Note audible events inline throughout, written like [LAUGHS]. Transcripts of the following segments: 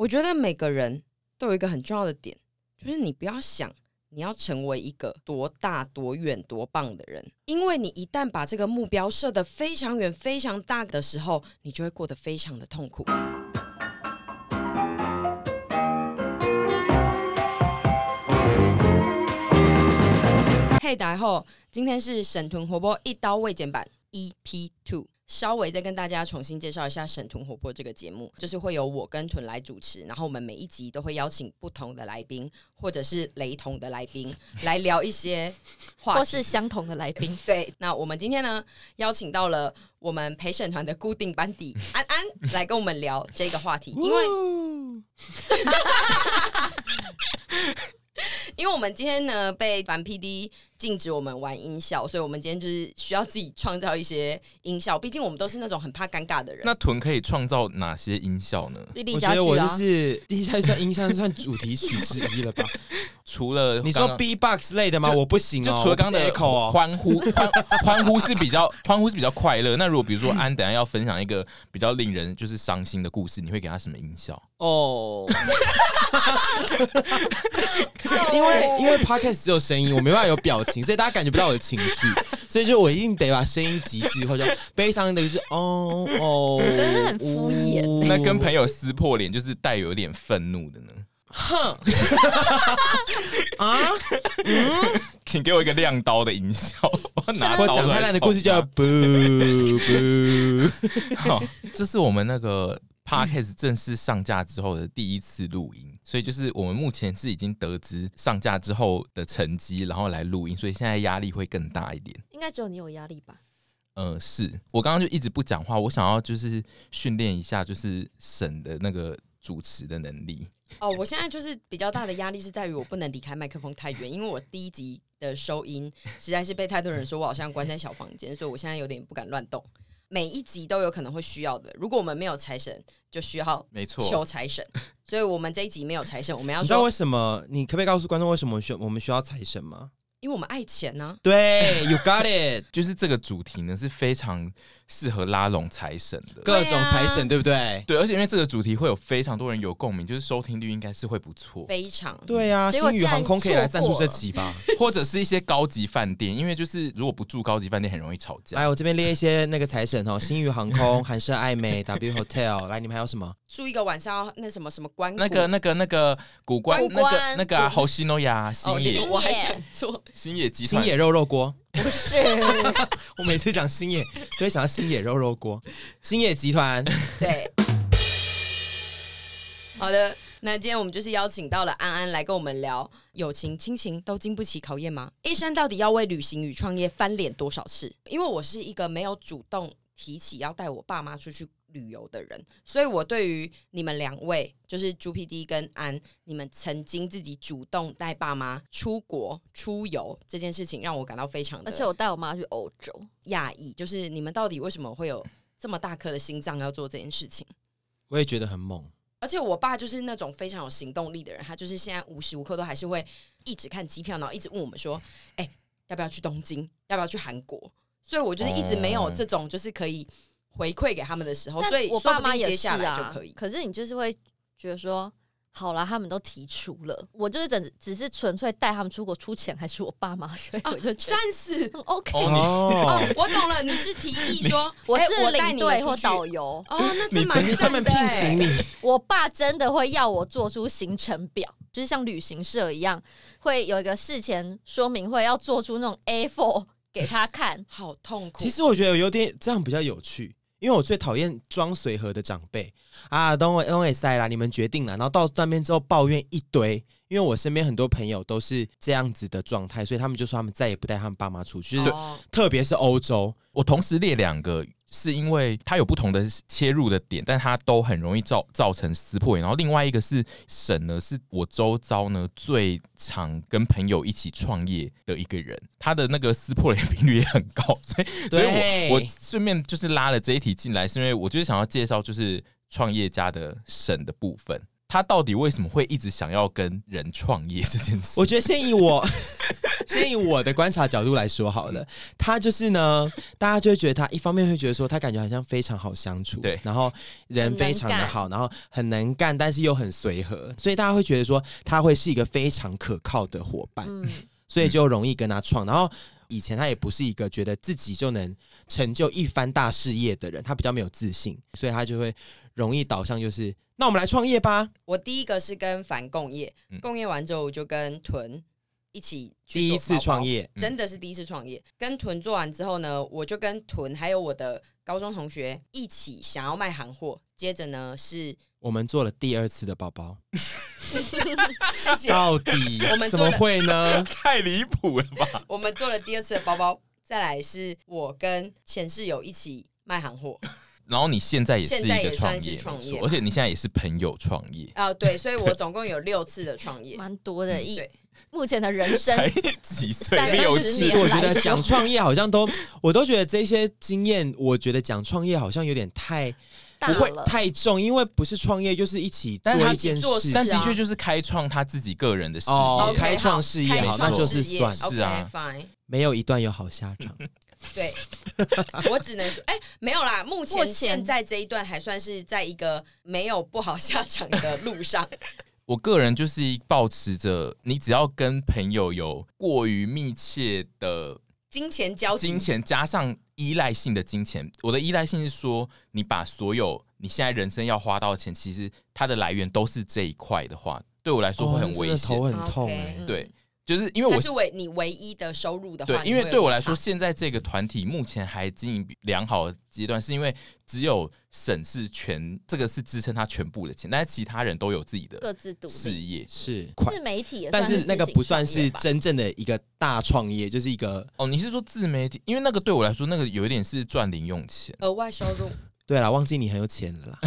我觉得每个人都有一个很重要的点，就是你不要想你要成为一个多大、多远、多棒的人，因为你一旦把这个目标设得非常远、非常大的时候，你就会过得非常的痛苦。嘿，大家好，今天是沈屯活泼一刀未剪版 EP Two。稍微再跟大家重新介绍一下《沈屯活泼》这个节目，就是会由我跟屯来主持，然后我们每一集都会邀请不同的来宾，或者是雷同的来宾来聊一些话题，或是相同的来宾。[LAUGHS] 对，那我们今天呢，邀请到了我们陪审团的固定班底安安来跟我们聊这个话题，因为。[LAUGHS] 因为我们今天呢被反 PD 禁止我们玩音效，所以我们今天就是需要自己创造一些音效。毕竟我们都是那种很怕尴尬的人。那屯可以创造哪些音效呢？我觉得我就是地下算音效算主题曲之一了吧？[LAUGHS] 除了你说 B-box 类的吗？我不行哦。就除了刚刚的欢呼，欢 [LAUGHS] 欢呼是比较欢呼是比较快乐。那如果比如说安等下要分享一个比较令人就是伤心的故事，你会给他什么音效？哦。[LAUGHS] 因为因为 podcast 只有声音，我没办法有表情，所以大家感觉不到我的情绪，所以就我一定得把声音极致，或者悲伤的就是哦哦，真的很敷衍。那跟朋友撕破脸，就是带有点愤怒的呢？哼啊，嗯，[LAUGHS] 请给我一个亮刀的音效。我拿我讲太烂的故事叫不不。好，这是我们那个。Podcast 正式上架之后的第一次录音，所以就是我们目前是已经得知上架之后的成绩，然后来录音，所以现在压力会更大一点。应该只有你有压力吧？嗯、呃，是我刚刚就一直不讲话，我想要就是训练一下，就是省的那个主持的能力。哦，我现在就是比较大的压力是在于我不能离开麦克风太远，因为我第一集的收音实在是被太多人说我好像关在小房间，所以我现在有点不敢乱动。每一集都有可能会需要的。如果我们没有财神，就需要没错求财神。所以我们这一集没有财神，我们要说，你知道为什么？你可不可以告诉观众为什么需我们需要财神吗？因为我们爱钱呢、啊。对，You got it。[LAUGHS] 就是这个主题呢是非常适合拉拢财神的，各种财神，对不对？对，而且因为这个主题会有非常多人有共鸣，就是收听率应该是会不错。非常对啊，星宇航空可以来赞助这集吧，[LAUGHS] 或者是一些高级饭店，因为就是如果不住高级饭店，很容易吵架。来，我这边列一些那个财神哦，[LAUGHS] 星宇航空、寒舍爱美、W Hotel。来，你们还有什么？住一个晚上要那什么什么关？那个那个那个古关那个那个啊，侯西诺亚星野，我还讲错，星野集团星野肉肉锅。不是，[LAUGHS] 我每次讲星野都会想到星野肉肉锅，[LAUGHS] 星野集团。对，好的，那今天我们就是邀请到了安安来跟我们聊，友情、亲情都经不起考验吗？一生到底要为旅行与创业翻脸多少次？因为我是一个没有主动提起要带我爸妈出去。旅游的人，所以我对于你们两位，就是朱 PD 跟安，你们曾经自己主动带爸妈出国出游这件事情，让我感到非常的，而且我带我妈去欧洲，讶异，就是你们到底为什么会有这么大颗的心脏要做这件事情？我也觉得很猛，而且我爸就是那种非常有行动力的人，他就是现在无时无刻都还是会一直看机票，然后一直问我们说，哎、欸，要不要去东京？要不要去韩国？所以我就是一直没有这种就是可以。回馈给他们的时候，所以我爸妈也是啊，就可以。可是你就是会觉得说，好啦，他们都提出了，我就是只只是纯粹带他们出国出钱，还是我爸妈，所以我就觉得暂时 [LAUGHS] OK。哦，我懂了，你是提议说 [LAUGHS] 我是领队或导游哦，那这蛮他们聘请你。我爸真的会要我做出行程表，就是像旅行社一样，会有一个事前说明会，要做出那种 A4 给他看，好痛苦。其实我觉得有点这样比较有趣。因为我最讨厌装随和的长辈啊，等我等我塞啦，你们决定了，然后到那边之后抱怨一堆。因为我身边很多朋友都是这样子的状态，所以他们就说他们再也不带他们爸妈出去，就是特别是欧洲。我同时列两个，是因为它有不同的切入的点，但它都很容易造造成撕破脸。然后另外一个是沈呢，是我周遭呢最常跟朋友一起创业的一个人，他的那个撕破脸频率也很高，所以 [LAUGHS] 所以我我顺便就是拉了这一题进来，是因为我就是想要介绍就是创业家的沈的部分。他到底为什么会一直想要跟人创业这件事？我觉得先以我先以我的观察角度来说好了，他就是呢，大家就会觉得他一方面会觉得说他感觉好像非常好相处，对，然后人非常的好，然后很能干，但是又很随和，所以大家会觉得说他会是一个非常可靠的伙伴，嗯，所以就容易跟他创。然后以前他也不是一个觉得自己就能成就一番大事业的人，他比较没有自信，所以他就会容易导向就是。那我们来创业吧！我第一个是跟凡共业，共业完之后我就跟屯一起第一次创业，真的是第一次创业。跟屯做完之后呢，我就跟屯还有我的高中同学一起想要卖行货。接着呢，是我们做了第二次的包包。[LAUGHS] 谢谢。到底我们怎么会呢？[LAUGHS] 太离谱了吧！[LAUGHS] 我们做了第二次的包包，再来是我跟前室友一起卖行货。然后你现在也是一个创业，创业，而且你现在也是朋友创业啊、呃，对，所以我总共有六次的创业，蛮多的。一、嗯、目前的人生才几岁？六七。其实我觉得讲创业好像都，[LAUGHS] 我都觉得这些经验，我觉得讲创业好像有点太不会太重，因为不是创业就是一起做一件事，但的确就是开创他自己个人的事业，哦、开创事业好，那就是算是啊没有一段有好下场。[LAUGHS] 对，我只能说，哎、欸，没有啦。目前现在这一段还算是在一个没有不好下场的路上。我个人就是保持着，你只要跟朋友有过于密切的金钱交集，金钱加上依赖性的金钱。我的依赖性是说，你把所有你现在人生要花到的钱，其实它的来源都是这一块的话，对我来说会很危险，哦、头很痛、欸。Okay, 对。就是因为我是唯你唯一的收入的话，对，因为对我来说，现在这个团体目前还经营良好的阶段，是因为只有沈是全这个是支撑他全部的钱，但是其他人都有自己的各自独事业，是自媒体，但是那个不算是真正的一个大创业，就是一个哦，你是说自媒体？因为那个对我来说，那个有一点是赚零用钱，额外收入。对啦，忘记你很有钱了啦，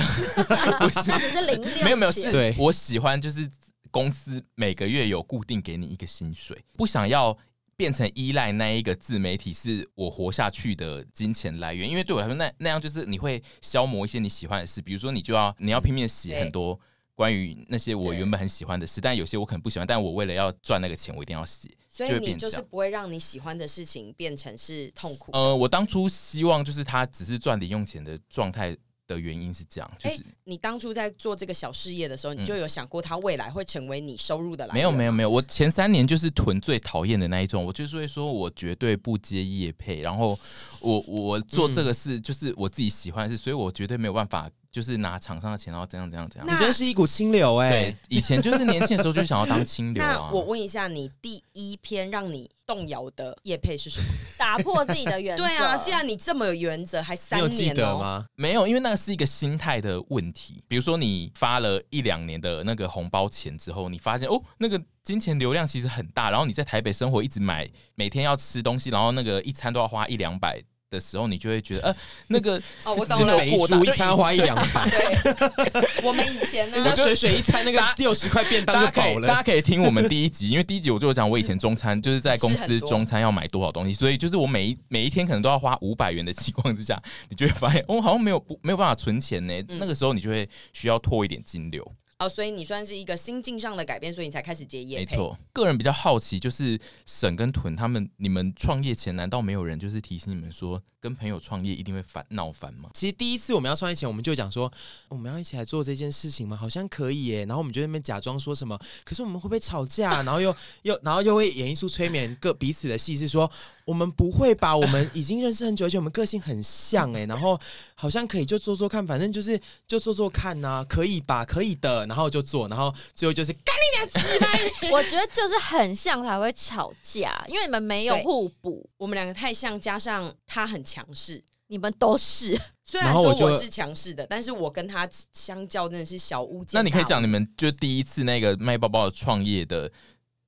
不是，是零没有没有，是我喜欢就是。公司每个月有固定给你一个薪水，不想要变成依赖那一个自媒体是我活下去的金钱来源，因为对我来说，那那样就是你会消磨一些你喜欢的事，比如说你就要你要拼命写很多关于那些我原本很喜欢的事，但有些我可能不喜欢，但我为了要赚那个钱，我一定要写。所以你就是不会让你喜欢的事情变成是痛苦。呃，我当初希望就是他只是赚零用钱的状态。的原因是这样，就是、欸、你当初在做这个小事业的时候，你就有想过它未来会成为你收入的来源？没有，没有，没有。我前三年就是囤最讨厌的那一种，我就是会说，我绝对不接业配，然后我我做这个事就是我自己喜欢的事，所以我绝对没有办法。就是拿厂商的钱，然后怎样怎样怎样。你真是一股清流哎、欸！对，以前就是年轻的时候就想要当清流啊。[LAUGHS] 那我问一下，你第一篇让你动摇的业配是什么？[LAUGHS] 打破自己的原则。对啊，既然你这么有原则，还三年、喔、记得吗？没有，因为那个是一个心态的问题。比如说，你发了一两年的那个红包钱之后，你发现哦，那个金钱流量其实很大，然后你在台北生活，一直买，每天要吃东西，然后那个一餐都要花一两百。的时候，你就会觉得，呃，那个哦，我懂了，肥猪一餐花一两百。对，我们以前呢，[LAUGHS] 水水一餐那个六十块便当就饱了。大家可以听我们第一集，因为第一集我就讲我以前中餐就是在公司中餐要买多少东西，所以就是我每一每一天可能都要花五百元的情况之下，你就会发现，哦，好像没有不没有办法存钱呢。那个时候你就会需要拖一点金流。哦，所以你算是一个心境上的改变，所以你才开始接业。没错，个人比较好奇，就是沈跟屯他们，你们创业前难道没有人就是提醒你们说，跟朋友创业一定会烦闹烦吗？其实第一次我们要创业前，我们就讲说我们要一起来做这件事情吗？好像可以耶。然后我们就在那边假装说什么，可是我们会不会吵架？然后又又然后又会演一出催眠各彼此的戏，是说我们不会吧？我们已经认识很久，而且我们个性很像哎。然后好像可以就做做看，反正就是就做做看呐、啊，可以吧？可以的。然后就做，然后最后就是干你娘鸡巴！[LAUGHS] 我觉得就是很像才会吵架，因为你们没有互补，我们两个太像，加上他很。强势，你们都是。虽然说我是强势的，但是我跟他相较真的是小巫见大巫。那你可以讲你们就第一次那个卖包包的创业的，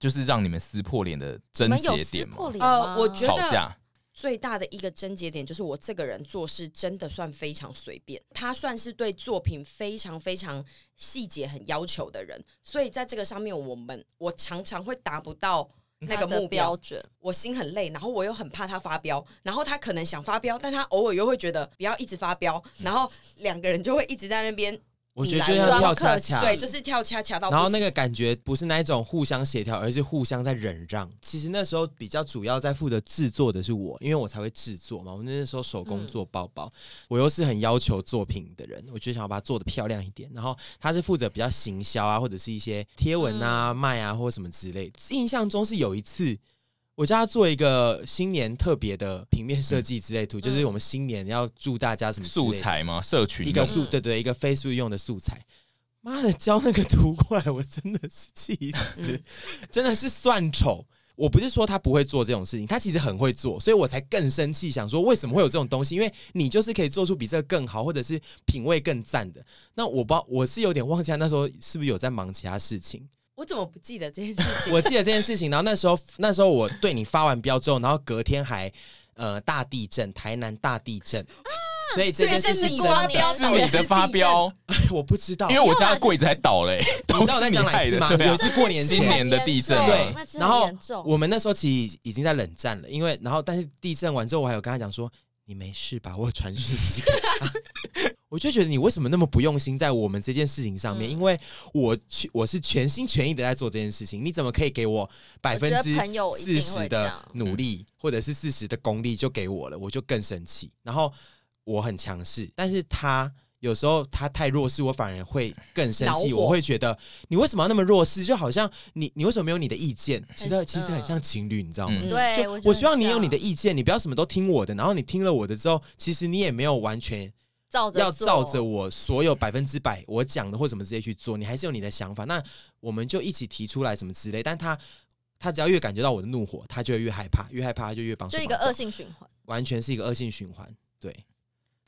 就是让你们撕破脸的症结点吗？呃，我觉得吵架最大的一个症结点就是我这个人做事真的算非常随便，他算是对作品非常非常细节很要求的人，所以在这个上面，我们我常常会达不到。那个目标，标准，我心很累，然后我又很怕他发飙，然后他可能想发飙，但他偶尔又会觉得不要一直发飙，然后两个人就会一直在那边我觉得就像跳恰恰，对，就是跳恰恰到。然后那个感觉不是那一种互相协调，而是互相在忍让。其实那时候比较主要在负责制作的是我，因为我才会制作嘛。我那时候手工做包包，嗯、我又是很要求作品的人，我就想要把它做的漂亮一点。然后他是负责比较行销啊，或者是一些贴文啊、嗯、卖啊，或者什么之类的。印象中是有一次，我叫他做一个新年特别的平面设计之类图，嗯、就是我们新年要祝大家什么素材吗？社群一个素，对对，一个 Facebook 用的素材。妈的，交那个图过来，我真的是气死，嗯、真的是算丑。我不是说他不会做这种事情，他其实很会做，所以我才更生气，想说为什么会有这种东西？因为你就是可以做出比这个更好，或者是品味更赞的。那我不知道，我是有点忘记他那时候是不是有在忙其他事情。我怎么不记得这件事情？[LAUGHS] 我记得这件事情，然后那时候那时候我对你发完飙之后，然后隔天还呃大地震，台南大地震。所以这件事是你发飙，是你的发飙，[LAUGHS] 我不知道，因为我家柜子还倒嘞。你知道我在讲哪一次吗？有一次过年前新年的地震，对。然后我们那时候其实已经在冷战了，因为然后但是地震完之后，我还有跟他讲说：“你没事吧？”我传讯息给他，[LAUGHS] 我就觉得你为什么那么不用心在我们这件事情上面？因为我去我是全心全意的在做这件事情，你怎么可以给我百分之四十的努力，或者是四十的功力就给我了？我就更生气，然后。我很强势，但是他有时候他太弱势，我反而会更生气。我会觉得你为什么要那么弱势？就好像你你为什么没有你的意见？其实其实很像情侣，你知道吗？对，就我希望你有你的意见，你不要什么都听我的。然后你听了我的之后，其实你也没有完全照要照着我所有百分之百我讲的或什么直接去做，你还是有你的想法。那我们就一起提出来什么之类。但他他只要越感觉到我的怒火，他就会越害怕，越害怕他就越帮手。就一个恶性循环，完全是一个恶性循环。对。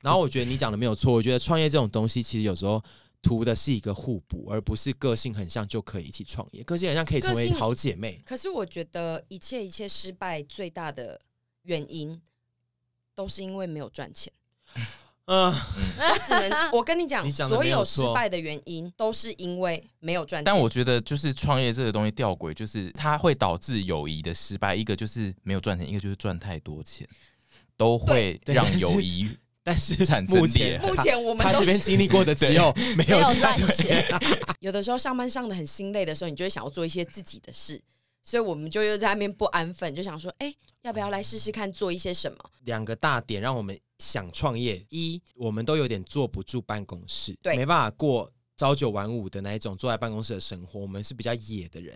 然后我觉得你讲的没有错，我觉得创业这种东西其实有时候图的是一个互补，而不是个性很像就可以一起创业。个性很像可以成为好姐妹。可是我觉得一切一切失败最大的原因都是因为没有赚钱。嗯，我只能我跟你讲，你讲所有失败的原因都是因为没有赚钱。但我觉得就是创业这个东西吊诡，就是它会导致友谊的失败。一个就是没有赚钱，一个就是赚太多钱，都会让友谊。但是 [LAUGHS] 目前目前我们他这边经历过的 [LAUGHS] 只有没有赚钱。[LAUGHS] 有的时候上班上的很心累的时候，你就会想要做一些自己的事，所以我们就又在那边不安分，就想说，哎，要不要来试试看做一些什么？两个大点让我们想创业：一，我们都有点坐不住办公室，对，没办法过朝九晚五的那一种坐在办公室的生活，我们是比较野的人；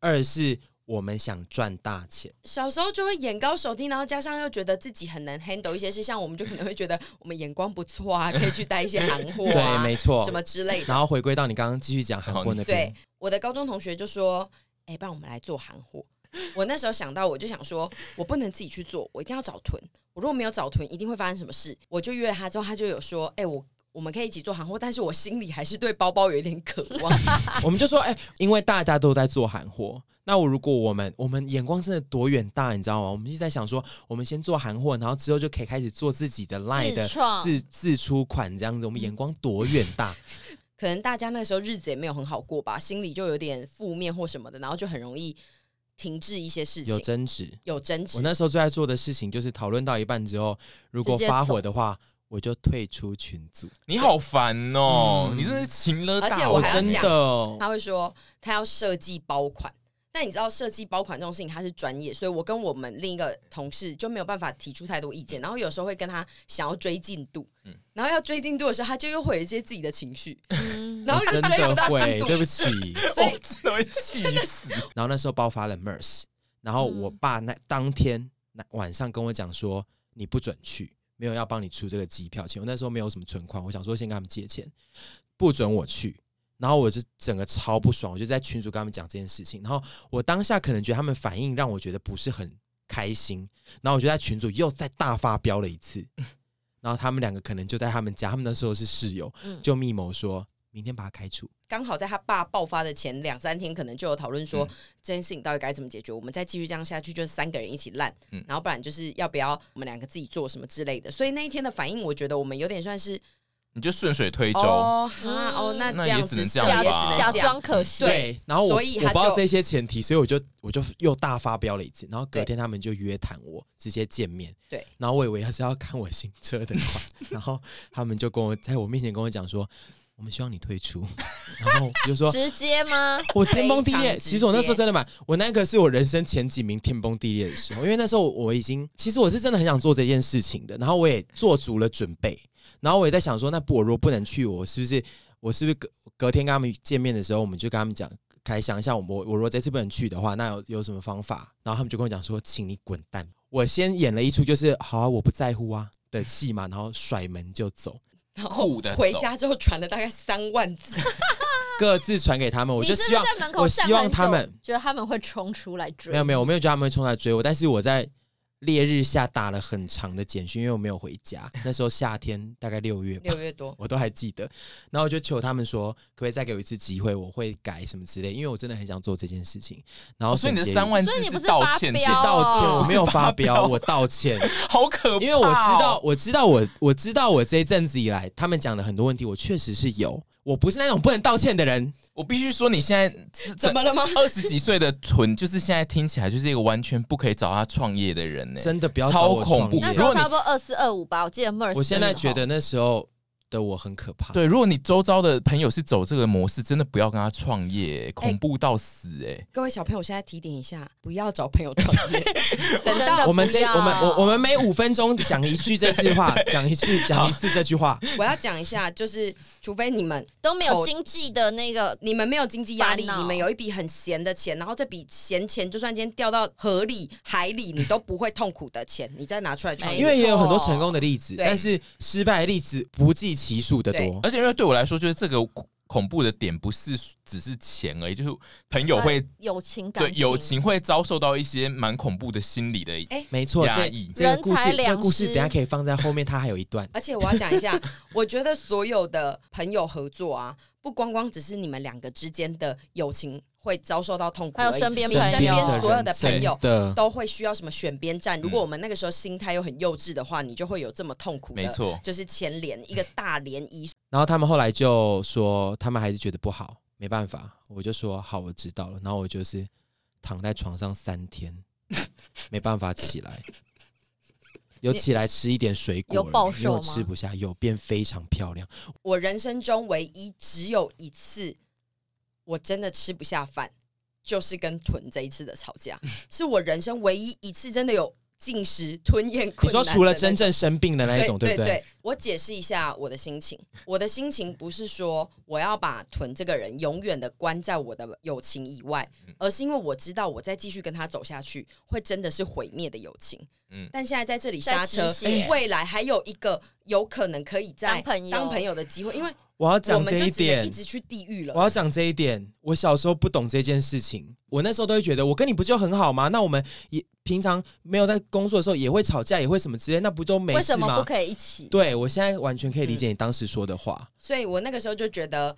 二是。我们想赚大钱，小时候就会眼高手低，然后加上又觉得自己很能 handle 一些事，像我们就可能会觉得我们眼光不错啊，可以去带一些行货啊，[LAUGHS] 对，没错，什么之类的。然后回归到你刚刚继续讲行货那边，对，我的高中同学就说：“哎、欸，不然我们来做行货。[LAUGHS] ”我那时候想到，我就想说，我不能自己去做，我一定要找囤。我如果没有找囤，一定会发生什么事。我就约了他之后，他就有说：“哎、欸，我。”我们可以一起做韩货，但是我心里还是对包包有一点渴望。[LAUGHS] 我们就说，哎、欸，因为大家都在做韩货，那我如果我们我们眼光真的多远大，你知道吗？我们一直在想说，我们先做韩货，然后之后就可以开始做自己的 line 的自自自出款这样子。我们眼光多远大？[LAUGHS] 可能大家那时候日子也没有很好过吧，心里就有点负面或什么的，然后就很容易停滞一些事情，有争执，有争执。我那时候最爱做的事情就是讨论到一半之后，如果发火的话。我就退出群组，你好烦哦！嗯、你真是情了大，而且我还要真的，他会说他要设计包款，但你知道设计包款这种事情他是专业，所以我跟我们另一个同事就没有办法提出太多意见，然后有时候会跟他想要追进度，嗯、然后要追进度的时候，他就又会有一些自己的情绪，[LAUGHS] 嗯、然后又追不到进度，对不起，[LAUGHS] 所以 [LAUGHS] 真的会气死。然后那时候爆发了 MERS，然后我爸那当天那晚上跟我讲说，你不准去。没有要帮你出这个机票钱，我那时候没有什么存款，我想说先跟他们借钱，不准我去，然后我就整个超不爽，我就在群主跟他们讲这件事情，然后我当下可能觉得他们反应让我觉得不是很开心，然后我就在群主又再大发飙了一次，[LAUGHS] 然后他们两个可能就在他们家，他们那时候是室友，就密谋说。明天把他开除。刚好在他爸爆发的前两三天，可能就有讨论说、嗯、这件事情到底该怎么解决。我们再继续这样下去，就是三个人一起烂，嗯、然后不然就是要不要我们两个自己做什么之类的。所以那一天的反应，我觉得我们有点算是你就顺水推舟哦，哦，那这样子这样吧，假装可惜。对，然后我我不知道这些前提，所以我就我就又大发飙了一次。然后隔天他们就约谈我直接见面，对。然后我以为他是要看我新车的款，[LAUGHS] 然后他们就跟我在我面前跟我讲说。我们希望你退出。[LAUGHS] 然后我就说 [LAUGHS] 直接吗？我天崩地裂。其实我那时候真的蛮，我那个是我人生前几名天崩地裂的时候，因为那时候我已经，其实我是真的很想做这件事情的，然后我也做足了准备，然后我也在想说，那不我如果不能去，我是不是我是不是隔隔天跟他们见面的时候，我们就跟他们讲，开想一下，我我我如果这次不能去的话，那有有什么方法？然后他们就跟我讲说，请你滚蛋。我先演了一出就是好啊，我不在乎啊的戏嘛，然后甩门就走。然后酷的回家之后传了大概三万字，[LAUGHS] 各自传给他们，我就希望我希望他们觉得他们会冲出来追。没有没有，我没有觉得他们会冲来追我，但是我在烈日下打了很长的简讯，因为我没有回家。[LAUGHS] 那时候夏天大概六月吧，六月多，我都还记得。然后我就求他们说，可不可以再给我一次机会，我会改什么之类，因为我真的很想做这件事情。然后、哦所以你的三万字是道歉，是道歉，哦我没有发飙，我道歉。[LAUGHS] 好可怕哦、因为我知道，我知道我，我知道我这一阵子以来，他们讲的很多问题，我确实是有。我不是那种不能道歉的人。我必须说，你现在 [LAUGHS] 怎么了吗？[LAUGHS] 二十几岁的臀，就是现在听起来就是一个完全不可以找他创业的人呢、真的不要超恐怖那时候差不多二四二五吧，我记得 MERS。我现在觉得那时候的我很可怕。对，如果你周遭的朋友是走这个模式，真的不要跟他创业，恐怖到死哎、各位小朋友，现在提点一下，不要找朋友创业。等到我们这我们我我们每五分钟讲一句这句话，[LAUGHS] 讲一次讲一次这句话。我要讲一下，就是除非你们都没有经济的那个，你们没有经济压力，你们有一笔很闲的钱，然后这笔闲钱就算今天掉到河里、海里，你都不会痛苦的钱，你再拿出来创业。因为也有很多成功的例子，但是失败的例子不计其数的多。而且因为对我来说，就是这个恐怖的点不是只是钱而已，就是朋友会友情感对友情会遭受到一些蛮恐怖的心理的。哎没错，这压抑这个故事，这个故事失等一下可以放在后面，它还有一段。而且我要讲一下，我觉得所有的朋友合作啊，不光光只是你们两个之间的友情会遭受到痛苦，还有身边你朋友身边所有的朋友都会需要什么选边站。如果我们那个时候心态又很幼稚的话，你就会有这么痛苦的，没错就是前连一个大涟漪。然后他们后来就说，他们还是觉得不好，没办法，我就说好，我知道了。然后我就是躺在床上三天，[LAUGHS] 没办法起来，[LAUGHS] 有起来吃一点水果，有暴瘦吗吃不下，有变非常漂亮。我人生中唯一只有一次，我真的吃不下饭，就是跟屯这一次的吵架，是我人生唯一一次真的有进食吞咽你困难你。说除了真正生病的那一种，对不对对？我解释一下我的心情，我的心情不是说我要把屯这个人永远的关在我的友情以外，而是因为我知道我再继续跟他走下去，会真的是毁灭的友情。嗯但现在在这里刹车未来还有一个有可能可以在当朋友当朋友的机会，因为我要讲这一点一，直去地狱我要。讲这一点。我小时候不懂这件事情，我那时候都会觉得，我跟你不就很好吗？那我们也平常没有在工作的时候也会吵架，也会什么之类，那不都没事吗为什么不？可以一起？对，我现在完全可以理解你当时说的话。所以我那个时候就觉得，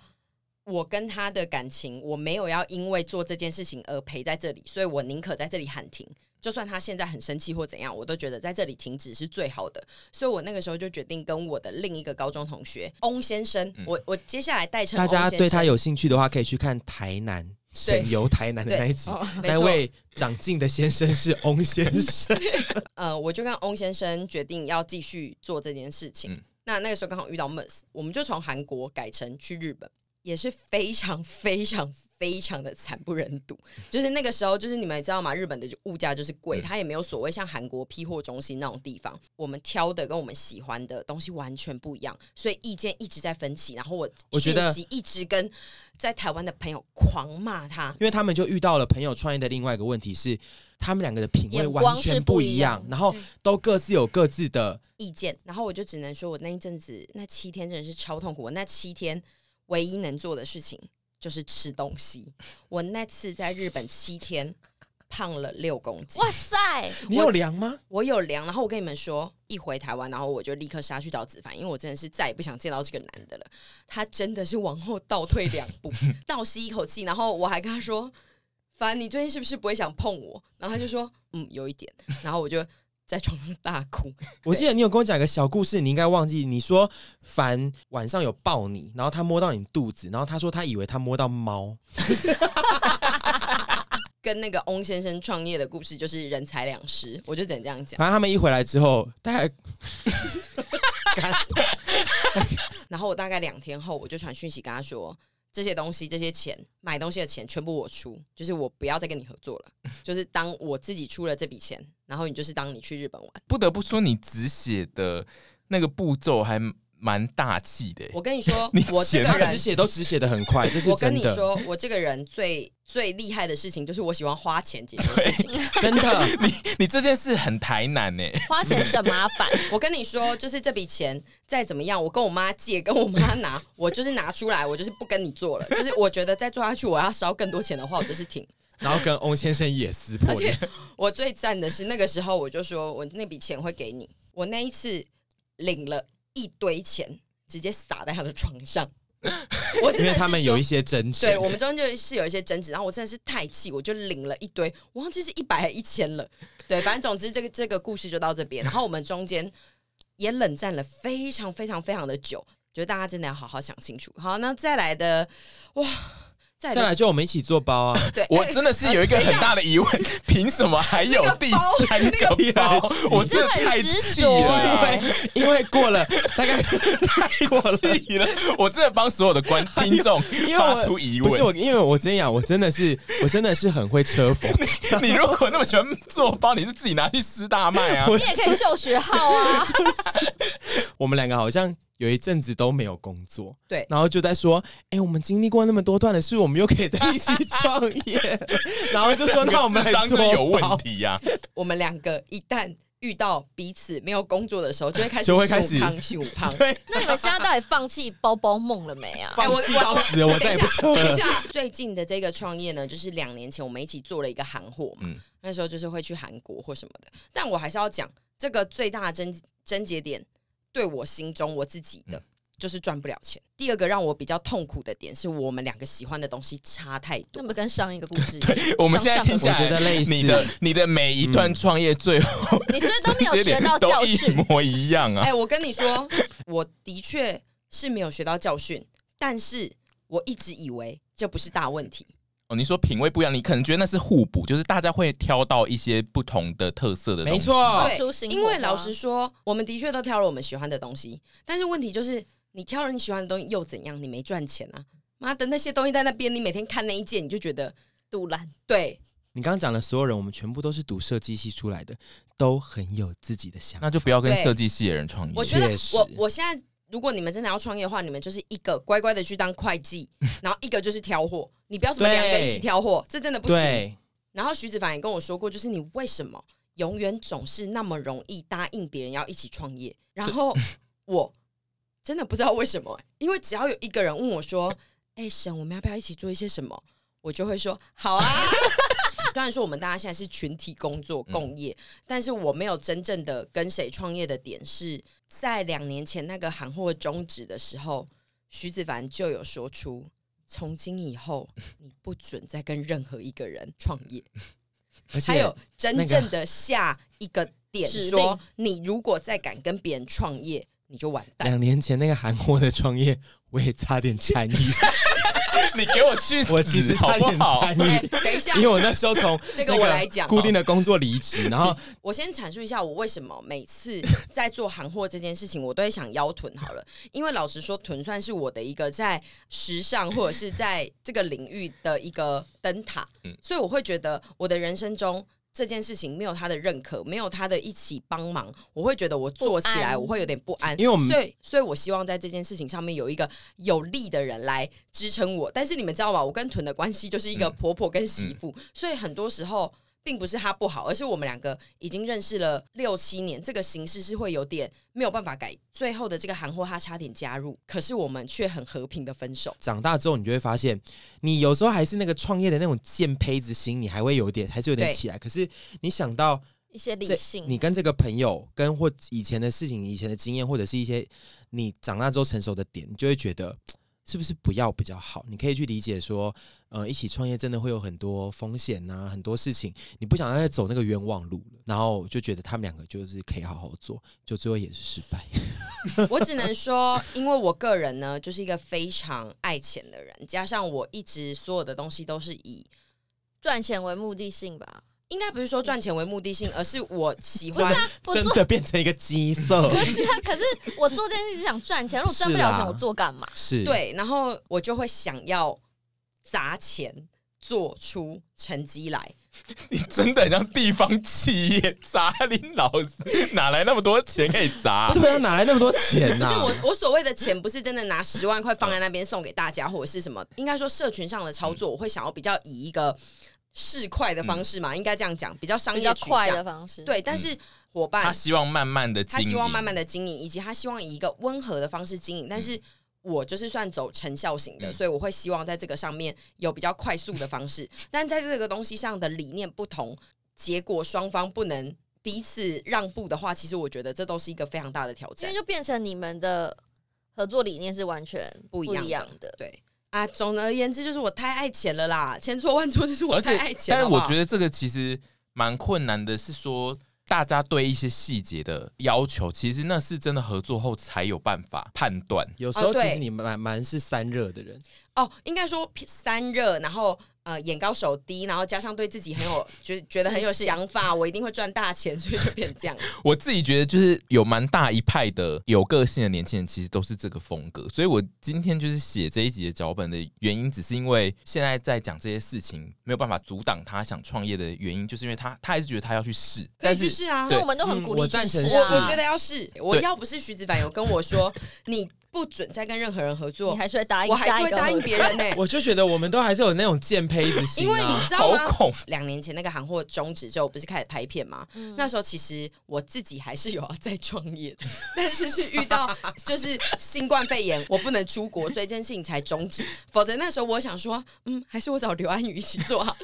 我跟他的感情，我没有要因为做这件事情而陪在这里，所以我宁可在这里喊停。就算他现在很生气或怎样，我都觉得在这里停止是最好的。所以我那个时候就决定跟我的另一个高中同学翁先生，我我接下来代称大家对他有兴趣的话，可以去看台南省游台南的那一集哦，那位长进的先生是翁先生。[LAUGHS] 呃，我就跟翁先生决定要继续做这件事情。嗯那那个时候刚好遇到 MERS，我们就从韩国改成去日本，也是非常非常非常的惨不忍睹。[LAUGHS] 就是那个时候，就是你们也知道吗？日本的物价就是贵，嗯它也没有所谓像韩国批货中心那种地方，我们挑的跟我们喜欢的东西完全不一样，所以意见一直在分歧。然后我我觉得一直跟在台湾的朋友狂骂他，因为他们就遇到了朋友创业的另外一个问题是，他们两个的品味完全不不一样，一样然后都各自有各自的。意见，然后我就只能说，我那一阵子那七天真的是超痛苦。我那七天唯一能做的事情就是吃东西。我那次在日本七天胖了六公斤，哇塞！你有量吗？我有量。然后我跟你们说，一回台湾，然后我就立刻杀去找子凡，因为我真的是再也不想见到这个男的了。他真的是往后倒退两步，[LAUGHS] 倒吸一口气，然后我还跟他说：“凡，你最近是不是不会想碰我？”然后他就说：“嗯，有一点。”然后我就。在床上大哭。[LAUGHS] 我记得你有跟我讲一个小故事，你应该忘记。你说凡晚上有抱你，然后他摸到你肚子，然后他说他以为他摸到猫。[LAUGHS] 跟那个翁先生创业的故事就是人财两失，我就只能这样讲。反正他们一回来之后，大概。[LAUGHS] 然后我大概两天后，我就传讯息跟他说，这些东西、这些钱、买东西的钱全部我出，就是我不要再跟你合作了，[LAUGHS] 就是当我自己出了这笔钱，然后你就是当你去日本玩。不得不说，你只写的那个步骤还蛮大气的。我跟你说，[LAUGHS] 你我这个人写都只写的很快，这是我跟。你说，我这个人最最厉害的事情就是我喜欢花钱解决事情。真的，[LAUGHS] 你你这件事很台南呢，花钱省麻烦。[LAUGHS] 我跟你说，就是这笔钱再怎么样，我跟我妈借，跟我妈拿，我就是拿出来，我就是不跟你做了。就是我觉得再做下去，我要烧更多钱的话，我就是停。然后跟翁先生也撕破而且脸。我最赞的是那个时候，我就说我那笔钱会给你。我那一次领了一堆钱，直接撒在他的床上。[LAUGHS] 因为他们有一些争执，对我们中间就是有一些争执，然后我真的是太气，我就领了一堆，我忘记是一百还一千了。对，反正总之这个这个故事就到这边。然后我们中间也冷战了非常非常非常的久，觉得大家真的要好好想清楚。好，那再来的哇。再再来就我们一起做包啊！[LAUGHS] 对，我真的是有一个很大的疑问，[LAUGHS] 凭什么还有第三个 [LAUGHS] 包？我真的太气了，因为因为过了大概太过了，了，我真的帮所有的观听众发出疑问。不是我，因为我真讲，我真的是我真的是很会车缝。你如果那么喜欢做包，你是自己拿去师大卖啊？你也可以秀学号啊！我们两个好像。有一阵子都没有工作，对，然后就在说，哎、欸，我们经历过那么多段的事，我们又可以在一起 [LAUGHS] 创业，然后就说，那我们来做有问题呀、啊。我们两个一旦遇到彼此没有工作的时候，就会开始就会开始胖胸胖。[LAUGHS] 对，[LAUGHS] 那你们现在到底放弃包包梦了没啊？放弃到死了，我再也不抽了。最近的这个创业呢，就是两年前我们一起做了一个韩货嘛，嗯、那时候就是会去韩国或什么的。但我还是要讲这个最大的症症结点。对我心中我自己的、嗯、就是赚不了钱。第二个让我比较痛苦的点是我们两个喜欢的东西差太多。那么跟上一个故事，对，我们现在听起来，我觉得类似你的你的每一段创业最后，嗯、你是不是都没有学到教训？一模一样啊！哎、欸，我跟你说，我的确是没有学到教训，但是我一直以为这不是大问题。哦，你说品味不一样，你可能觉得那是互补，就是大家会挑到一些不同的特色的东西。没错，对，因为老实说，我们的确都挑了我们喜欢的东西，但是问题就是，你挑了你喜欢的东西又怎样？你没赚钱啊！妈的，那些东西在那边，你每天看那一件，你就觉得赌烂。对，你刚刚讲的所有人，我们全部都是读设计系出来的，都很有自己的想法。那就不要跟设计系的人创业。我觉得我我现在。如果你们真的要创业的话，你们就是一个乖乖的去当会计，[LAUGHS] 然后一个就是挑货。你不要什么两个一起挑货，这真的不行。然后徐子凡也跟我说过，就是你为什么永远总是那么容易答应别人要一起创业？然后 [LAUGHS] 我真的不知道为什么，因为只要有一个人问我说：“哎，沈，我们要不要一起做一些什么？”我就会说：“好啊。[LAUGHS] ”虽然说我们大家现在是群体工作共业，但是我没有真正的跟谁创业的点是。在两年前那个韩货终止的时候，徐子凡就有说出：从今以后，[LAUGHS] 你不准再跟任何一个人创业。而且还有真正的下一个点说：你如果再敢跟别人创业，你就完蛋。两年前那个韩货的创业，我也差点参与。[LAUGHS] 你给我去死，我其实差点参与。欸，等一下，因为我那时候从 [LAUGHS] 这个我来讲固定的工作离职，然后 [LAUGHS] 我先阐述一下我为什么每次在做行货这件事情，我都会想腰臀好了。因为老实说，臀算是我的一个在时尚或者是在这个领域的一个灯塔，所以我会觉得我的人生中。这件事情没有他的认可，没有他的一起帮忙，我会觉得我做起来我会有点不安。因为我们所以，所以我希望在这件事情上面有一个有力的人来支撑我。但是你们知道吗？我跟屯的关系就是一个婆婆跟媳妇，嗯嗯、所以很多时候。并不是他不好，而是我们两个已经认识了六七年，这个形式是会有点没有办法改。最后的这个韩货他差点加入，可是我们却很和平的分手。长大之后，你就会发现，你有时候还是那个创业的那种贱胚子心，你还会有点，还是有点起来。可是你想到一些理性，你跟这个朋友，跟或以前的事情、以前的经验，或者是一些你长大之后成熟的点，你就会觉得。是不是不要比较好？你可以去理解说，呃，一起创业真的会有很多风险呐、啊，很多事情你不想再走那个冤枉路了。然后就觉得他们两个就是可以好好做，就最后也是失败。[LAUGHS] 我只能说，因为我个人呢，就是一个非常爱钱的人，加上我一直所有的东西都是以赚钱为目的性吧。应该不是说赚钱为目的性，而是我喜欢不是啊，我做真的变成一个鸡色，可是啊，可是我做这件事情想赚钱，如果赚不了钱，我做干嘛？是，对，然后我就会想要砸钱做出成绩来。[LAUGHS] 你真的很像地方企业砸林老师，哪来那么多钱可以砸？[LAUGHS] 不是哪来那么多钱呢、不是啊？我，我所谓的钱不是真的拿十万块放在那边送给大家，或者是什么？应该说社群上的操作，我会想要比较以一个市侩的方式嘛，应该这样讲，比较商业比较快的。方式。对，但是伙伴他希望慢慢的经营，他希望慢慢的经营，以及他希望以一个温和的方式经营，但是。我就是算走成效型的，所以我会希望在这个上面有比较快速的方式，但在这个东西上的理念不同，结果双方不能彼此让步的话，其实我觉得这都是一个非常大的挑战，因为就变成你们的合作理念是完全不一样的。对啊，总而言之就是我太爱钱了啦，千错万错就是我太爱钱了。但是我觉得这个其实蛮困难的，是说。大家对一些细节的要求，其实那是真的合作后才有办法判断。有时候其实你蛮蛮是三热的人哦，应该说三热，然后。呃，眼高手低，然后加上对自己很有觉 [LAUGHS] 觉得很有想法，我一定会赚大钱，所以就变这样。[LAUGHS] 我自己觉得就是有蛮大一派的有个性的年轻人，其实都是这个风格。所以我今天就是写这一集的脚本的原因，只是因为现在在讲这些事情，没有办法阻挡他想创业的原因，就是因为他他还是觉得他要去试。但是是啊，那我们都很鼓励、嗯、我赞成试我我觉得要试。我要不是徐子凡有跟我说 [LAUGHS] 你。不准再跟任何人合作，你还是会答应，我还是会答应别人呢、欸。我就觉得我们都还是有那种贱胚子心、啊，因为你知道吗？恐两年前那个行货终止之后，不是开始拍片吗？嗯、那时候其实我自己还是有要再创业，[LAUGHS] 但是是遇到 [LAUGHS] 就是新冠肺炎，我不能出国，所以这件事情才终止。否则那时候我想说，嗯，还是我找刘安宇一起做好。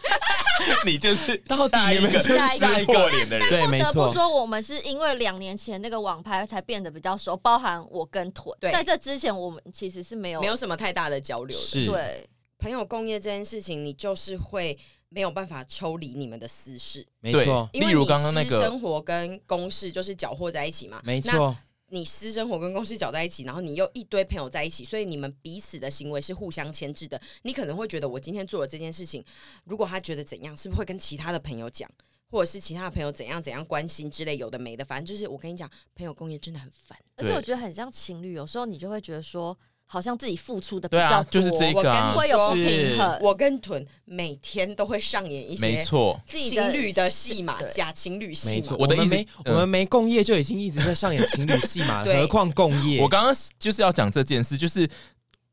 [LAUGHS] 你就是到底你们就是下一个破脸的人，对，没错。不得不说，我们是因为两年前那个网拍才变得比较熟，包含我跟腿，对在这之前我们。其实是没有没有什么太大的交流的，是对朋友共业这件事情，你就是会没有办法抽离你们的私事，没错。例如刚刚那个生活跟公事就是搅和在一起嘛，没错。你私生活跟公司搅在一起，然后你又一堆朋友在一起，所以你们彼此的行为是互相牵制的。你可能会觉得，我今天做了这件事情，如果他觉得怎样，是不是会跟其他的朋友讲，或者是其他的朋友怎样怎样关心之类，有的没的，反正就是我跟你讲，朋友工业真的很烦，而且我觉得很像情侣，有时候你就会觉得说。好像自己付出的比较多，啊、就是这个、啊，会有不平衡。我跟屯每天都会上演一些没错情侣的戏码，假情侣戏码。没错，我的意思，我们没共业就已经一直在上演情侣戏码，[LAUGHS] 何况共业。我刚刚就是要讲这件事，就是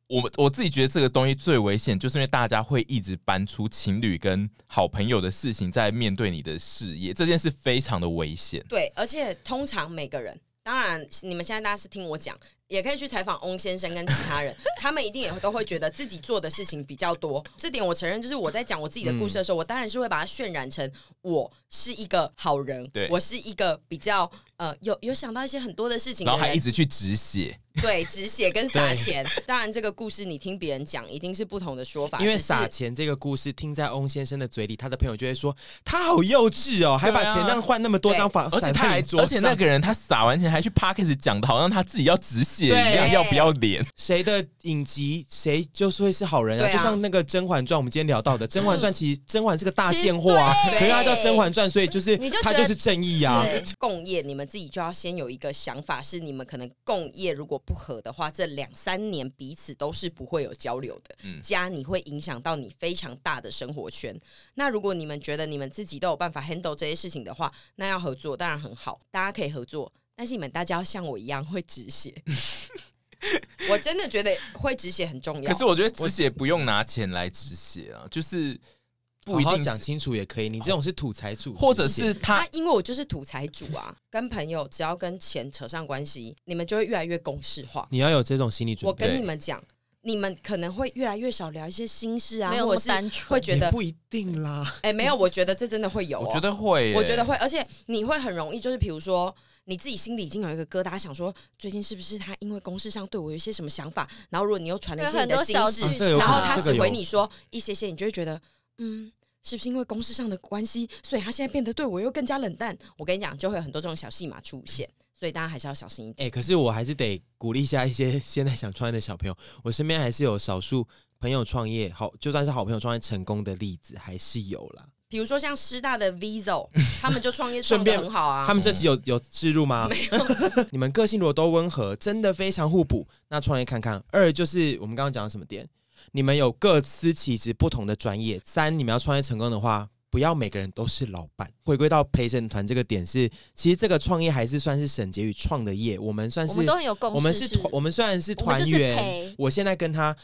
我我自己觉得这个东西最危险，就是因为大家会一直搬出情侣跟好朋友的事情在面对你的事业，这件事非常的危险。对，而且通常每个人，当然你们现在大家是听我讲。也可以去采访翁先生跟其他人，他们一定也都会觉得自己做的事情比较多。这点我承认，就是我在讲我自己的故事的时候，我当然是会把它渲染成我是一个好人，对。我是一个比较呃有有想到一些很多的事情的，然后还一直去止血，对，[LAUGHS] 止血跟撒钱。当然，这个故事你听别人讲，一定是不同的说法。因为撒钱这个故事听在翁先生的嘴里，他的朋友就会说他好幼稚哦，还把钱这样换那么多张法，而且他还而且那个人他撒完钱还去 Podcast 讲的好像他自己要止血一样，要不要？要脸，谁的影集谁就是会是好人啊？啊。就像那个《甄嬛传》，我们今天聊到的《甄嬛传》，其实甄嬛是个大贱货啊，可是他叫《甄嬛传》，所以就是他就是正义啊。共业，你们自己就要先有一个想法，是你们可能共业如果不合的话，这两三年彼此都是不会有交流的。嗯，加你会影响到你非常大的生活圈。那如果你们觉得你们自己都有办法 handle 这些事情的话，那要合作当然很好，大家可以合作。但是你们大家要像我一样会止血。[LAUGHS] 我真的觉得会止血很重要。可是我觉得止血不用拿钱来止血啊，就是不一定讲清楚也可以。你这种是土财主，或者是他，啊，因为我就是土财主啊。跟朋友只要跟钱扯上关系，你们就会越来越公式化。你要有这种心理准备。我跟你们讲，你们可能会越来越少聊一些心事啊，或者是会觉得不一定啦。哎、欸，没有，我觉得这真的会有，我觉得会，我觉得会，而且你会很容易，就是比如说。你自己心里已经有一个疙瘩，想说最近是不是他因为公事上对我有一些什么想法？然后如果你又传了一些你的心事，然后他只回你说一些些，你就会觉得，嗯，是不是因为公事上的关系，所以他现在变得对我又更加冷淡？我跟你讲，就会有很多这种小戏码出现，所以大家还是要小心一点。哎、欸，可是我还是得鼓励一下一些 [LAUGHS] 现在想创业的小朋友，我身边还是有少数朋友创业好，就算是好朋友创业成功的例子，还是有啦。比如说像师大的 Viso，[LAUGHS] 他们就创业创顺便得很好啊。他们这集有有置入吗？没有，[LAUGHS] 你们个性如果都温和，真的非常互补，那创业看看。二就是我们刚刚讲的什么点？你们有各司其职不同的专业。三，你们要创业成功的话，不要每个人都是老板。回归到陪审团这个点是，其实这个创业还是算是沈杰宇创的业，我们算是我们都很有共识，我们是团，我们虽然是团员陪，我现在跟他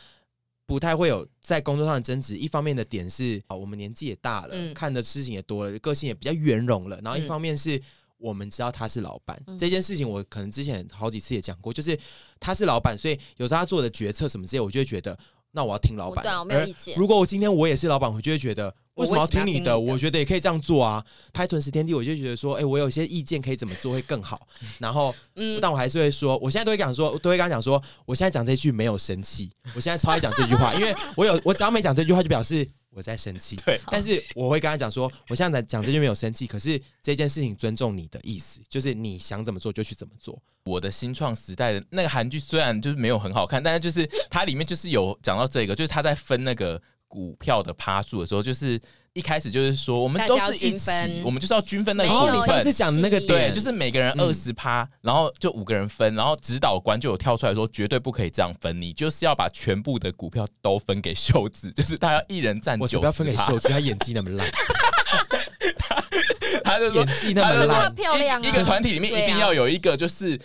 不太会有在工作上的争执。一方面的点是，啊，我们年纪也大了，嗯看的事情也多了，个性也比较圆融了。然后一嗯方面是我们知道他是老板，嗯这件事情我可能之前好几次也讲过，就是他是老板，所以有时候他做的决策什么之类，我就会觉得，那我要听老板的。我对啊我没有意见如果我今天我也是老板，我就会觉得。为什么要听你的？我觉得也可以这样做啊。拍《屯食天地》，我就觉得说，哎、我有一些意见可以怎么做会更好。[LAUGHS] 然后，嗯，但我还是会说，我现在都会讲说，都会跟他讲说，我现在讲这句没有生气，我现在超爱讲这句话，因为我有，我只要没讲这句话，就表示我在生气。[LAUGHS] 对，但是我会跟他讲说，我现在讲这句没有生气，可是这件事情尊重你的意思，就是你想怎么做就去怎么做。我的新创时代的那个韩剧虽然就是没有很好看，但是就是它里面就是有讲到这个，就是他在分那个股票的趴数的时候，就是一开始就是说我们都是一起我们就是要均分那个没有股份哦你上次。讲的那个对，就是每个人嗯二十趴，然后就五个人分，然后指导官就有跳出来说，绝对不可以这样分，你就是要把全部的股票都分给秀智，[LAUGHS] 就是他要一人占九十我不要分给秀智，他演技那么烂，[LAUGHS] 他就说演技那么烂。漂亮啊一一个团体里面一定要有一个就是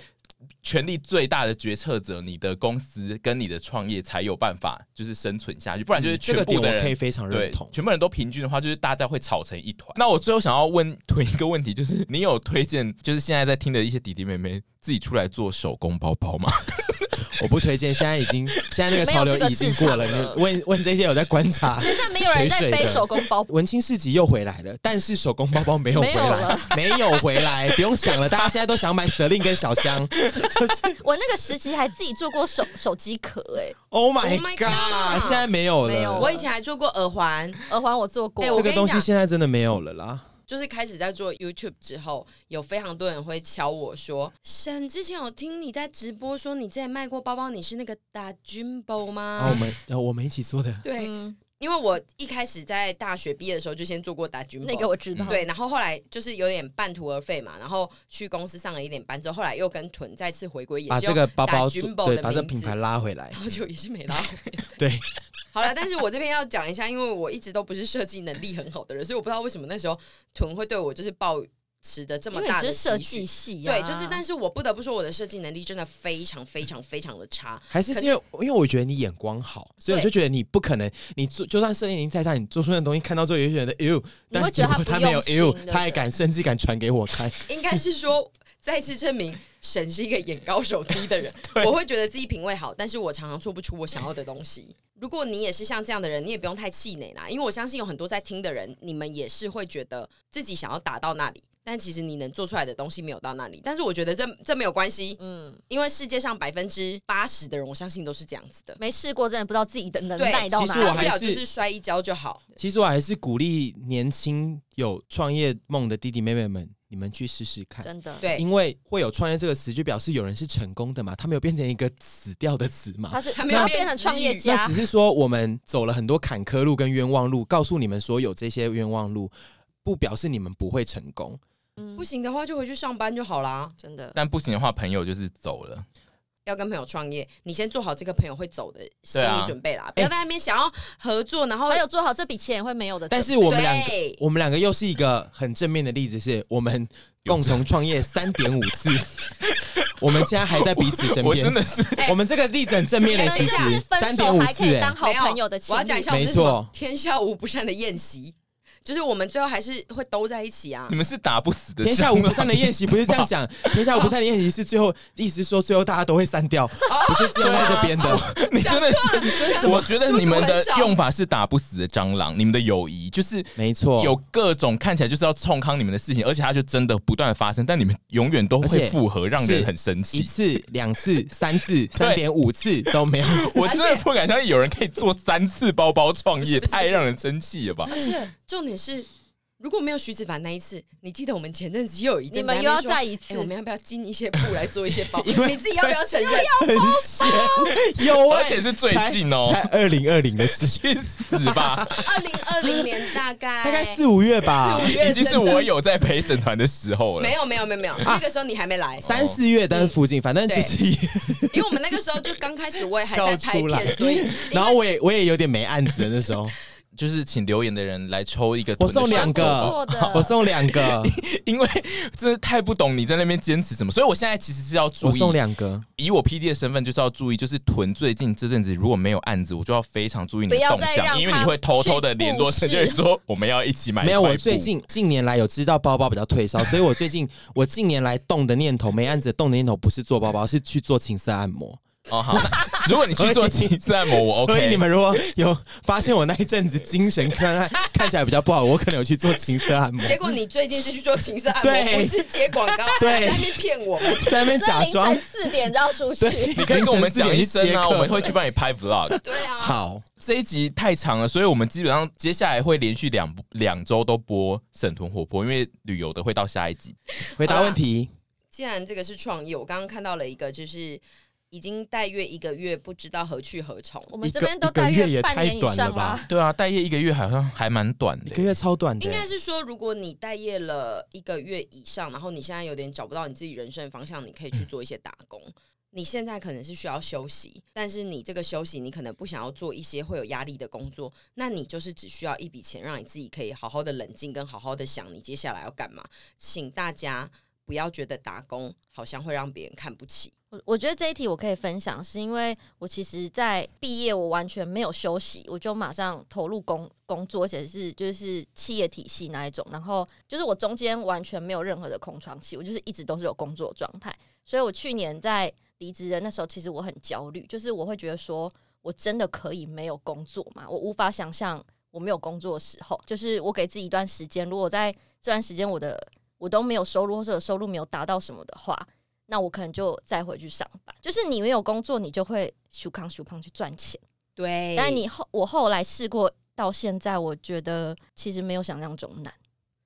权力最大的决策者，你的公司跟你的创业才有办法就是生存下去，不然就是这个全部的人。可以非常认对同，。全部人都平均的话，就是大家会吵成一团。那我最后想要问 [LAUGHS] 推一个问题，就是你有推荐，就是现在在听的一些弟弟妹妹自己出来做手工包包吗？[LAUGHS] 我不推荐，现在已经现在那个潮流已经过了。你问问这些有在观察，现在没有人在背手工包，文青市集又回来了，但是手工包包没有回来，没有 [LAUGHS] 回来，不用想了，大家现在都想买 Celine 跟小香，[LAUGHS] 就是我那个时期还自己做过手手机壳，哎，Oh my Oh God，God。现在没有了。没有我以前还做过耳环，耳环我做过。哎，我这个东西现在真的没有了啦。就是开始在做 YouTube 之后，有非常多人会敲我说：“沈，之前有听你在直播说你之前卖过包包，你是那个大 Jumbo 吗？”然后我们，然后我们一起做的，[LAUGHS] 对，嗯，因为我一开始在大学毕业的时候就先做过大 Jumbo，那个我知道，对，然后后来就是有点半途而废嘛，然后去公司上了一点班之后，后来又跟屯再次回归，也把这是用打个包包对，的把这品牌拉回来然。后就也是没拉回来。[LAUGHS] 对，好了，但是我这边要讲一下，因为我一直都不是设计能力很好的人，所以我不知道为什么那时候屯会对我就是抱持着这么大的设计系啊，对，就是，但是我不得不说，我的设计能力真的非常非常非常的差。还是因为因为我觉得你眼光好，所以我就觉得你不可能，你做就算设计能力再差，你做出那东西看到之后，也会觉得哎呦，但结果他没有哎呦，他还敢甚至敢传给我看。[LAUGHS] 应该是说，再次证明沈是一个眼高手低的人。[LAUGHS] 我会觉得自己品味好，但是我常常做不出我想要的东西。如果你也是像这样的人，你也不用太气馁啦，因为我相信有很多在听的人，你们也是会觉得自己想要达到那里，但其实你能做出来的东西没有到那里。但是我觉得这这没有关系，嗯，因为世界上百分之八十的人，我相信都是这样子的。没试过，真的不知道自己的能耐到哪里。大不了实我还就是是摔一跤就好。其实我还是鼓励年轻有创业梦的弟弟妹妹们，你们去试试看。真的，对，因为会有创业这个词，就表示有人是成功的嘛，他没有变成一个死掉的词嘛。他是他没有变成创业那家只，是说我们走了很多坎坷路跟冤枉路，告诉你们说有这些冤枉路，不表示你们不会成功。嗯不，行的话就回去上班就好啦。真的，但不行的话，朋友就是走了。要跟朋友创业，你先做好这个朋友会走的心理准备啦，不要在那边想要合作，然后还有做好这笔钱也会没有的。但是我们两个，我们两个又是一个很正面的例子，是我们共同创业三点五次，我们现在还在彼此身边。我真的是哎我们这个例子很正面的，其实三点五次手还可以当哎，好朋友的。我要讲一下我们没错天下无不散的宴席，就是我们最后还是会都在一起啊你。们是打不死的。天下无不散的宴席不是这样讲，[LAUGHS] 天下无不散的宴席是最后意思说最后大家都会散掉，[LAUGHS] 不是只有那个边的。你真的是，我觉得你们的用法是打不死的蟑螂，你们的友谊就是没错，有各种看起来就是要冲康你们的事情，而且它就真的不断的发生，但你们永远都会复合，让人很生气一。次、两次、三次、三点五次都没有。我真的不敢相信有人可以做三次包包创业，太让人生气了吧？而且重点是，如果没有徐子凡那一次，你记得我们前阵子又有一阵，你们又要再一次，哎，我们要不要进一些布来做一些包？[LAUGHS] 你自己要不要承认？很闲，有，而且是最近哦，才二零二零的事，去死吧！二零二零年大概大概四五月吧，四五月已经是我有在陪审团的时候了。没有没有没有没有，那个时候你还没来，三四月但是附近，反正就是 [LAUGHS] 因为我们那个时候就刚开始，我也还在拍片，所以 [LAUGHS] 然后我也我也有点没案子的那时候。就是请留言的人来抽一个，[LAUGHS] 我送两个，我送两个，因为真的太不懂你在那边坚持什么，所以我现在其实是要注意，我送两个，以我 PD 的身份就是要注意，就是囤最近这阵子如果没有案子，我就要非常注意你的动向，因为你会偷偷的联络陈就说我们要一起买。没有，我最近近年来有知道包包比较退烧，所以我最近我近年来动的念头，没案子动的念头不是做包包，是去做情色按摩。哦好，如果你去做情色按摩，我 OK。所以你们如果有发现我那一阵子精神看 [LAUGHS] 看起来比较不好，我可能有去做情色按摩。结果你最近是去做情色按摩，不是接广告，对，在那边骗我，在那边假装四点就要出去。你可以跟我们讲一声啊，我们会去帮你拍 vlog。对啊，好，这一集太长了，所以我们基本上接下来会连续两两周都播沈屯活泼，因为旅游的会到下一集。回答问题，既然这个是创业，我刚刚看到了一个就是。已经待业一个月，不知道何去何从。我们这边都待业半年以上了，一个月也太短了吧？对啊，待业一个月好像还蛮短的，一个月超短的。应该是说，如果你待业了一个月以上，然后你现在有点找不到你自己人生的方向，你可以去做一些打工。嗯、你现在可能是需要休息，但是你这个休息，你可能不想要做一些会有压力的工作，那你就是只需要一笔钱，让你自己可以好好的冷静，跟好好的想你接下来要干嘛。请大家不要觉得打工好像会让别人看不起。我我觉得这一题我可以分享，是因为我其实，在毕业我完全没有休息，我就马上投入工工作，而且是就是企业体系那一种。然后就是我中间完全没有任何的空窗期，我就是一直都是有工作状态。所以我去年在离职的那时候，其实我很焦虑，就是我会觉得说，我真的可以没有工作吗？我无法想象我没有工作的时候，就是我给自己一段时间，如果在这段时间我的我都没有收入，或者收入没有达到什么的话。那我可能就再回去上班，就是你没有工作，你就会修康修康去赚钱。对，但你后我后来试过，到现在我觉得其实没有想象中难。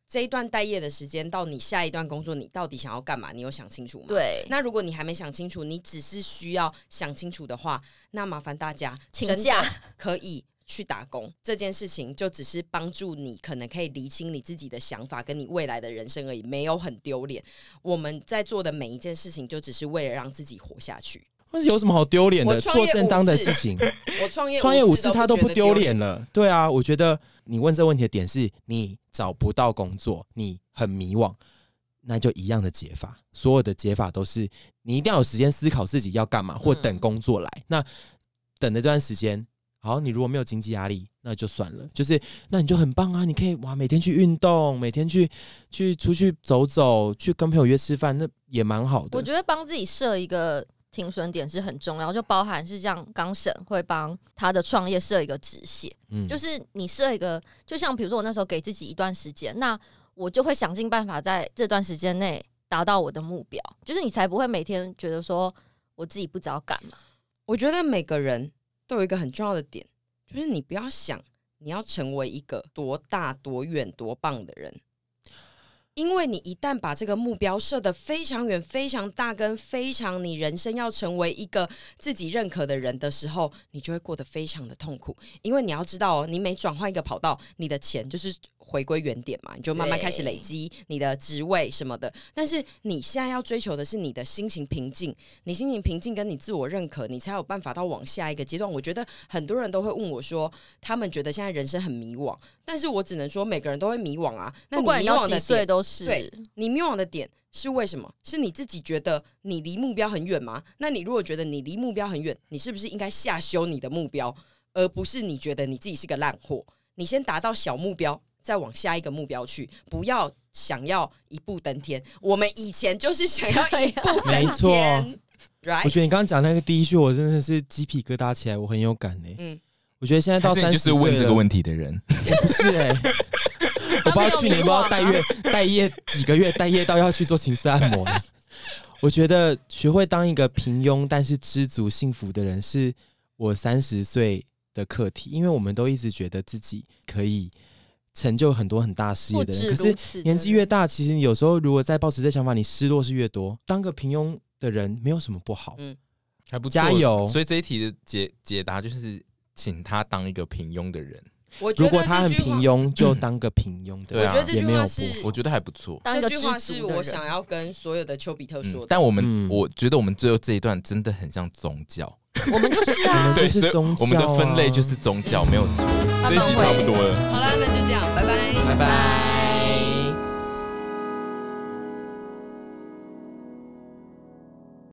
这一段待业的时间到你下一段工作，你到底想要干嘛？你有想清楚吗？对。那如果你还没想清楚，你只是需要想清楚的话，那麻烦大家请假 [LAUGHS] 可以。去打工这件事情，就只是帮助你，可能可以厘清你自己的想法，跟你未来的人生而已，没有很丢脸。我们在做的每一件事情，就只是为了让自己活下去。那有什么好丢脸的？做正当的事情，我创业 [LAUGHS] 创业五次他都不丢脸了。对啊，我觉得你问这个问题的点是你找不到工作，你很迷惘，那就一样的解法。所有的解法都是你一定要有时间思考自己要干嘛，或等工作来。嗯、那等的这段时间。好，你如果没有经济压力，那就算了。就是，那你就很棒啊！你可以哇，每天去运动，每天去去出去走走，去跟朋友约吃饭，那也蛮好的。我觉得帮自己设一个停损点是很重要，就包含是这样，刚沈会帮他的创业设一个止血。嗯，就是你设一个，就像比如说我那时候给自己一段时间，那我就会想尽办法在这段时间内达到我的目标。就是你才不会每天觉得说我自己不知道干嘛。我觉得每个人。都有一个很重要的点，就是你不要想你要成为一个多大、多远、多棒的人，因为你一旦把这个目标设得非常远、非常大，跟非常你人生要成为一个自己认可的人的时候，你就会过得非常的痛苦。因为你要知道哦，你每转换一个跑道，你的钱就是。回归原点嘛，你就慢慢开始累积你的职位什么的。但是你现在要追求的是你的心情平静，你心情平静跟你自我认可，你才有办法到往下一个阶段。我觉得很多人都会问我说，他们觉得现在人生很迷惘，但是我只能说每个人都会迷惘啊。那你迷惘的点都是对，你迷惘的点是为什么？是你自己觉得你离目标很远吗？那你如果觉得你离目标很远，你是不是应该下修你的目标，而不是你觉得你自己是个烂货？你先达到小目标。再往下一个目标去，不要想要一步登天。我们以前就是想要一步登天。没错，Right? 我觉得你刚刚讲那个第一句，我真的是鸡皮疙瘩起来，我很有感呢。嗯，我觉得现在到三十岁就是问这个问题的人，不是哎、欸，[LAUGHS] 我不知道去年不知道待业待业几个月，待业到要去做情色按摩。我觉得学会当一个平庸但是知足幸福的人，是我三十岁的课题，因为我们都一直觉得自己可以。成就很多很大事业的人。可是是年纪越大，其实你有时候如果再抱持这想法，你失落是越多。当个平庸的人没有什么不好，嗯，还不加油。所以这一题的解解答就是，请他当一个平庸的人。我如果他很平庸，就当个平庸的我觉得这也没有不句话是我觉得还不错。这句话是我想要跟所有的丘比特说的。，嗯但我们、嗯。我觉得我们最后这一段真的很像宗教，[LAUGHS] 我们就是我啊对，就是所以宗教啊我们的分类就是宗教，没有错。这一集差不多了。好了，那就这样，拜拜，拜拜。